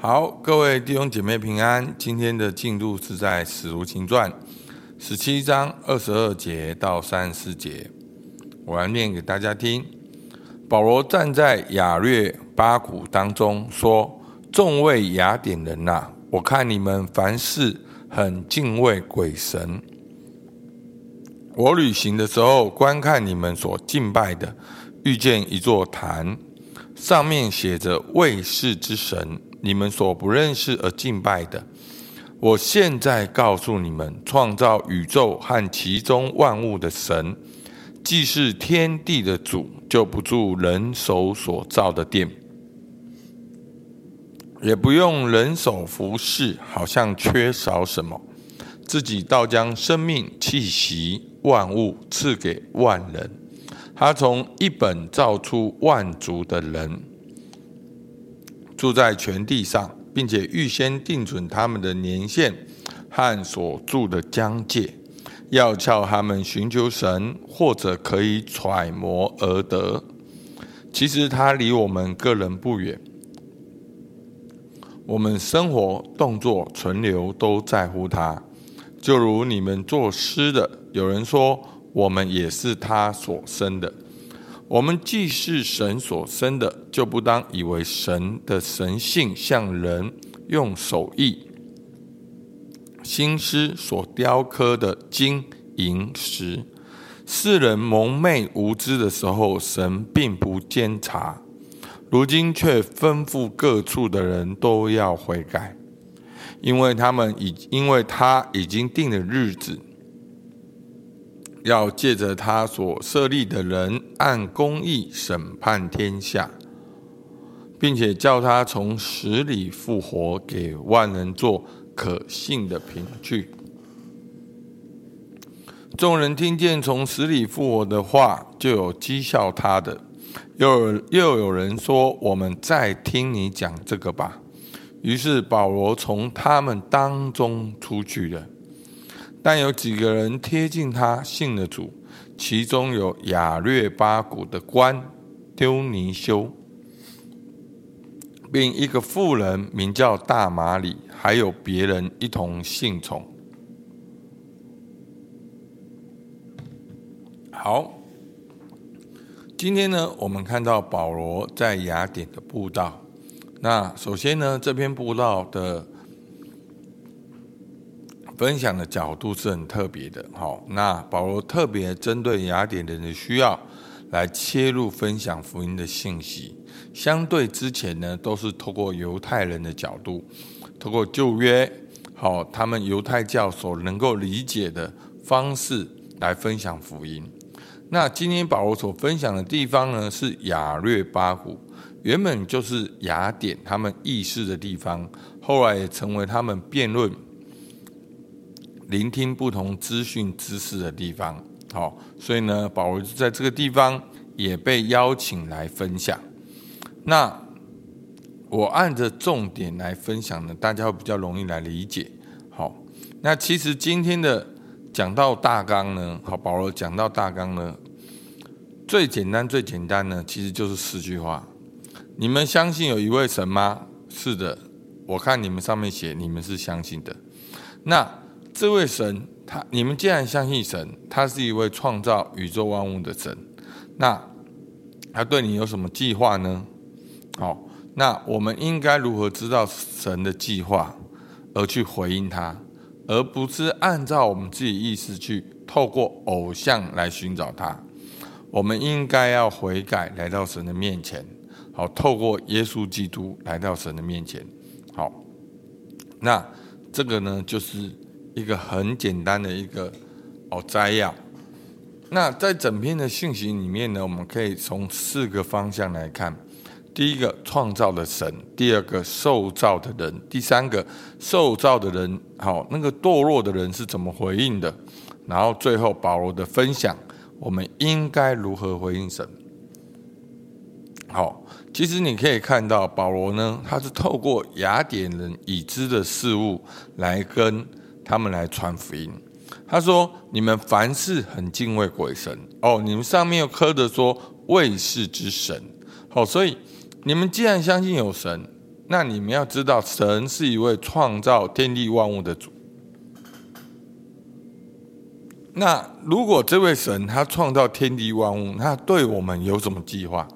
好，各位弟兄姐妹平安。今天的进度是在《使徒行传》十七章二十二节到三十四节，我来念给大家听。保罗站在雅略巴谷当中说：“众位雅典人呐、啊，我看你们凡事很敬畏鬼神。我旅行的时候，观看你们所敬拜的，遇见一座坛，上面写着卫士之神。”你们所不认识而敬拜的，我现在告诉你们：创造宇宙和其中万物的神，既是天地的主，就不住人手所造的殿，也不用人手服侍，好像缺少什么，自己倒将生命气息万物赐给万人。他从一本造出万族的人。住在全地上，并且预先定准他们的年限和所住的疆界，要叫他们寻求神，或者可以揣摩而得。其实他离我们个人不远，我们生活、动作、存留都在乎他。就如你们作诗的，有人说，我们也是他所生的。我们既是神所生的，就不当以为神的神性像人用手艺、心思所雕刻的金银石。世人蒙昧无知的时候，神并不监察；如今却吩咐各处的人都要悔改，因为他们已因为他已经定了日子。要借着他所设立的人，按公义审判天下，并且叫他从死里复活，给万人做可信的凭据。众人听见从死里复活的话，就有讥笑他的。又有又有人说：“我们再听你讲这个吧。”于是保罗从他们当中出去了。但有几个人贴近他，信了主，其中有雅略巴谷的官丢尼修，并一个妇人名叫大马里，还有别人一同信从。好，今天呢，我们看到保罗在雅典的布道。那首先呢，这篇布道的。分享的角度是很特别的，好，那保罗特别针对雅典人的需要来切入分享福音的信息，相对之前呢，都是透过犹太人的角度，透过旧约，好，他们犹太教所能够理解的方式来分享福音。那今天保罗所分享的地方呢，是雅略巴谷，原本就是雅典他们议事的地方，后来也成为他们辩论。聆听不同资讯知识的地方，好，所以呢，保罗就在这个地方也被邀请来分享。那我按着重点来分享呢，大家会比较容易来理解。好，那其实今天的讲到大纲呢，好，保罗讲到大纲呢，最简单最简单呢，其实就是四句话：你们相信有一位神吗？是的，我看你们上面写，你们是相信的。那这位神，他你们既然相信神，他是一位创造宇宙万物的神，那他对你有什么计划呢？好，那我们应该如何知道神的计划，而去回应他，而不是按照我们自己意思去透过偶像来寻找他？我们应该要悔改，来到神的面前，好，透过耶稣基督来到神的面前。好，那这个呢，就是。一个很简单的一个哦摘要。那在整篇的信息里面呢，我们可以从四个方向来看：第一个，创造的神；第二个，受造的人；第三个，受造的人，好，那个堕落的人是怎么回应的？然后最后保罗的分享，我们应该如何回应神？好，其实你可以看到保罗呢，他是透过雅典人已知的事物来跟。他们来传福音。他说：“你们凡事很敬畏鬼神哦，你们上面又刻着说未识之神。好，所以你们既然相信有神，那你们要知道，神是一位创造天地万物的主。那如果这位神他创造天地万物，他对我们有什么计划？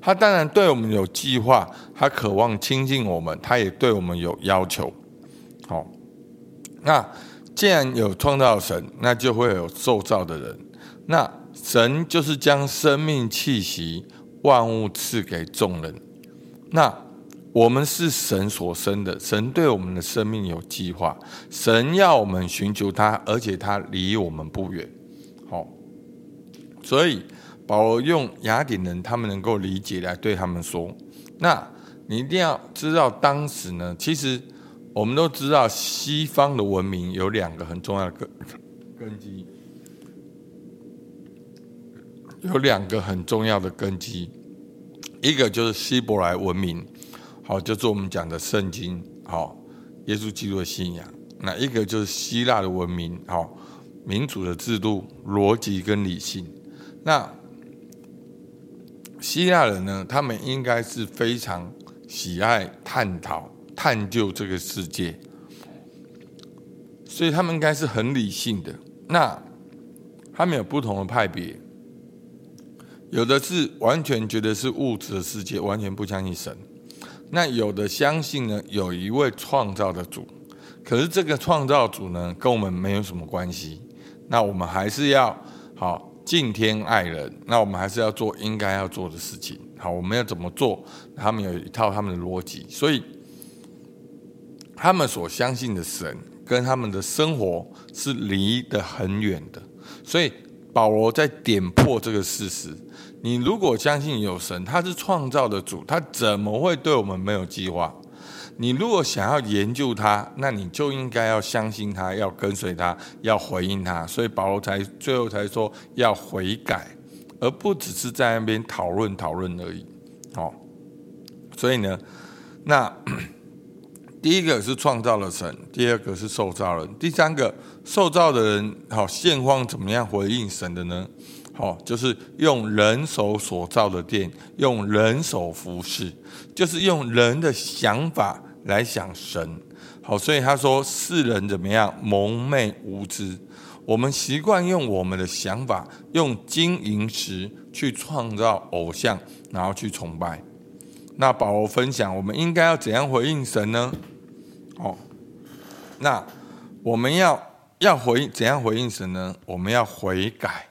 他当然对我们有计划，他渴望亲近我们，他也对我们有要求。好，那既然有创造神，那就会有受造的人。那神就是将生命气息、万物赐给众人。那我们是神所生的，神对我们的生命有计划，神要我们寻求他，而且他离我们不远。好，所以保罗用雅典人他们能够理解来对他们说：那你一定要知道，当时呢，其实。我们都知道，西方的文明有两个很重要的根根基，有两个很重要的根基，一个就是希伯来文明，好，就是我们讲的圣经，好，耶稣基督的信仰；那一个就是希腊的文明，好，民主的制度、逻辑跟理性。那希腊人呢，他们应该是非常喜爱探讨。探究这个世界，所以他们应该是很理性的。那他们有不同的派别，有的是完全觉得是物质的世界，完全不相信神；那有的相信呢，有一位创造的主，可是这个创造主呢，跟我们没有什么关系。那我们还是要好敬天爱人，那我们还是要做应该要做的事情。好，我们要怎么做？他们有一套他们的逻辑，所以。他们所相信的神跟他们的生活是离得很远的，所以保罗在点破这个事实。你如果相信有神，他是创造的主，他怎么会对我们没有计划？你如果想要研究他，那你就应该要相信他，要跟随他，要回应他。所以保罗才最后才说要悔改，而不只是在那边讨论讨论而已。哦，所以呢，那。第一个是创造了神，第二个是受造人，第三个受造的人，好现况怎么样回应神的呢？好，就是用人手所造的殿，用人手服侍，就是用人的想法来想神。好，所以他说世人怎么样蒙昧无知，我们习惯用我们的想法，用金银石去创造偶像，然后去崇拜。那保罗分享，我们应该要怎样回应神呢？哦，那我们要要回怎样回应神呢？我们要悔改。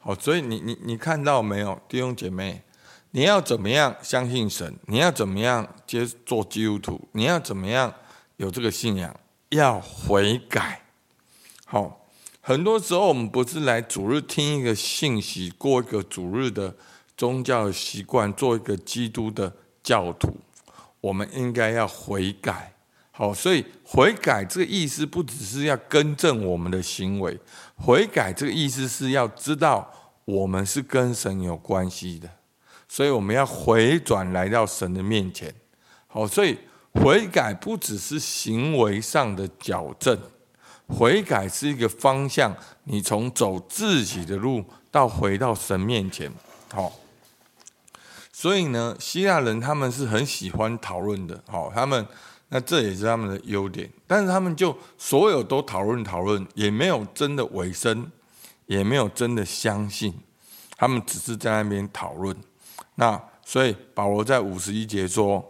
好，所以你你你看到没有，弟兄姐妹，你要怎么样相信神？你要怎么样接做基督徒？你要怎么样有这个信仰？要悔改。好，很多时候我们不是来主日听一个信息，过一个主日的宗教习惯，做一个基督的教徒。我们应该要悔改。好，所以悔改这个意思不只是要更正我们的行为，悔改这个意思是要知道我们是跟神有关系的，所以我们要回转来到神的面前。好，所以悔改不只是行为上的矫正，悔改是一个方向，你从走自己的路到回到神面前。好，所以呢，希腊人他们是很喜欢讨论的。好，他们。那这也是他们的优点，但是他们就所有都讨论讨论，也没有真的委身，也没有真的相信，他们只是在那边讨论。那所以保罗在五十一节说：“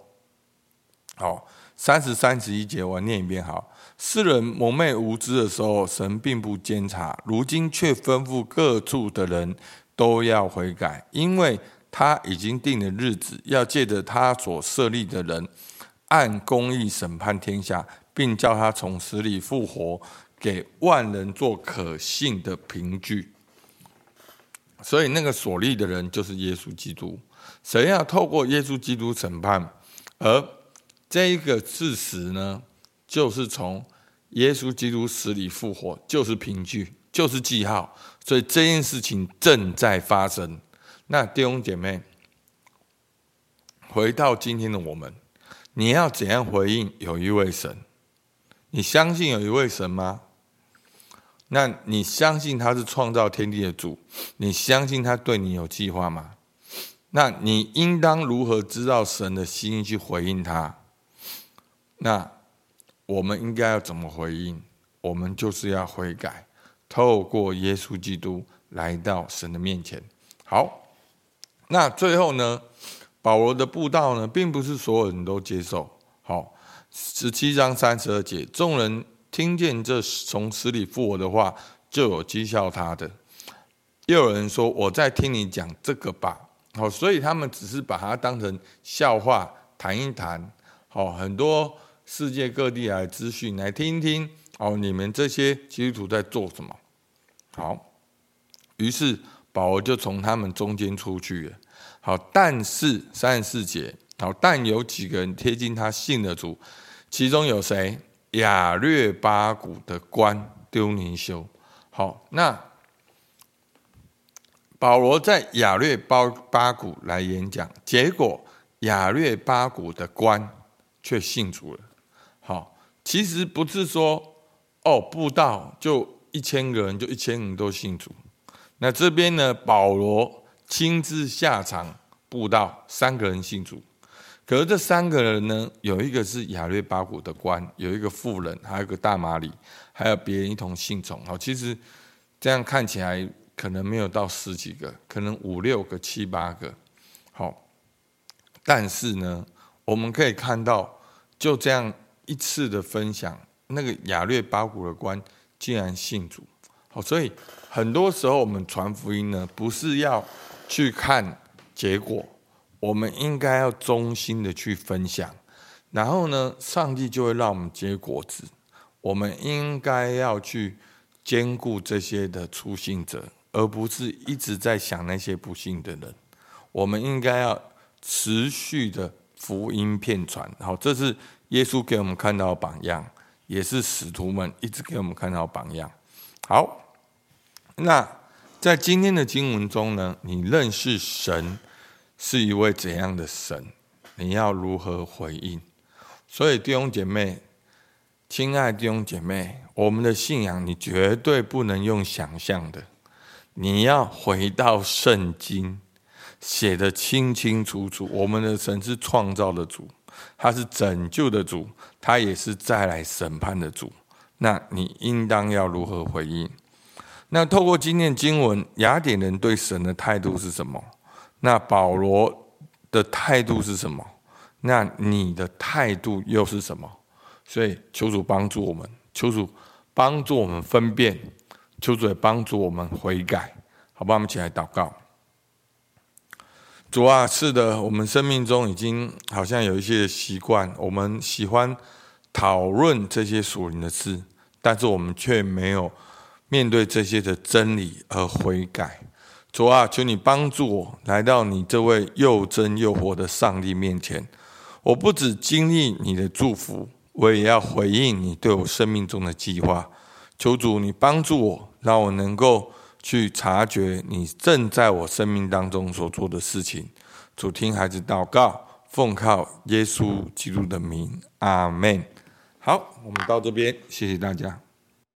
好，三十三十一节我念一遍。好，世人蒙昧无知的时候，神并不监察；如今却吩咐各处的人都要悔改，因为他已经定了日子，要借着他所设立的人。”按公义审判天下，并叫他从死里复活，给万人做可信的凭据。所以，那个所立的人就是耶稣基督。谁要透过耶稣基督审判？而这一个事实呢，就是从耶稣基督死里复活，就是凭据，就是记号。所以这件事情正在发生。那弟兄姐妹，回到今天的我们。你要怎样回应有一位神？你相信有一位神吗？那你相信他是创造天地的主？你相信他对你有计划吗？那你应当如何知道神的心意去回应他？那我们应该要怎么回应？我们就是要悔改，透过耶稣基督来到神的面前。好，那最后呢，保罗的布道呢，并不是所有人都接受。好，十七章三十二节，众人听见这从死里复活的话，就有讥笑他的。又有人说：“我在听你讲这个吧。”好，所以他们只是把它当成笑话谈一谈。好，很多世界各地来资讯来听一听。哦，你们这些基督徒在做什么？好，于是保罗就从他们中间出去了。好，但是三十四节，好，但有几个人贴近他信的主，其中有谁？亚略巴古的官丢尼修。好，那。保罗在亚略巴巴谷来演讲，结果亚略巴谷的官却信主了。好，其实不是说哦，布道就一千个人，就一千人都信主。那这边呢，保罗亲自下场布道，三个人信主。可是这三个人呢，有一个是亚略巴古的官，有一个妇人，还有一个大马里，还有别人一同信从。好，其实这样看起来。可能没有到十几个，可能五六个、七八个，好。但是呢，我们可以看到，就这样一次的分享，那个亚略巴古的官竟然信主。好，所以很多时候我们传福音呢，不是要去看结果，我们应该要衷心的去分享，然后呢，上帝就会让我们结果子。我们应该要去兼顾这些的初信者。而不是一直在想那些不信的人，我们应该要持续的福音遍传。好，这是耶稣给我们看到榜样，也是使徒们一直给我们看到榜样。好，那在今天的经文中呢，你认识神是一位怎样的神？你要如何回应？所以弟兄姐妹，亲爱的弟兄姐妹，我们的信仰你绝对不能用想象的。你要回到圣经写得清清楚楚，我们的神是创造的主，他是拯救的主，他也是再来审判的主。那你应当要如何回应？那透过今天经文，雅典人对神的态度是什么？那保罗的态度是什么？那你的态度又是什么？所以求主帮助我们，求主帮助我们分辨。求主也帮助我们悔改，好吧？我们起来祷告。主啊，是的，我们生命中已经好像有一些习惯，我们喜欢讨论这些属灵的事，但是我们却没有面对这些的真理而悔改。主啊，求你帮助我来到你这位又真又活的上帝面前。我不只经历你的祝福，我也要回应你对我生命中的计划。求主，你帮助我，让我能够去察觉你正在我生命当中所做的事情。主，听孩子祷告，奉靠耶稣基督的名，阿门。好，我们到这边，谢谢大家。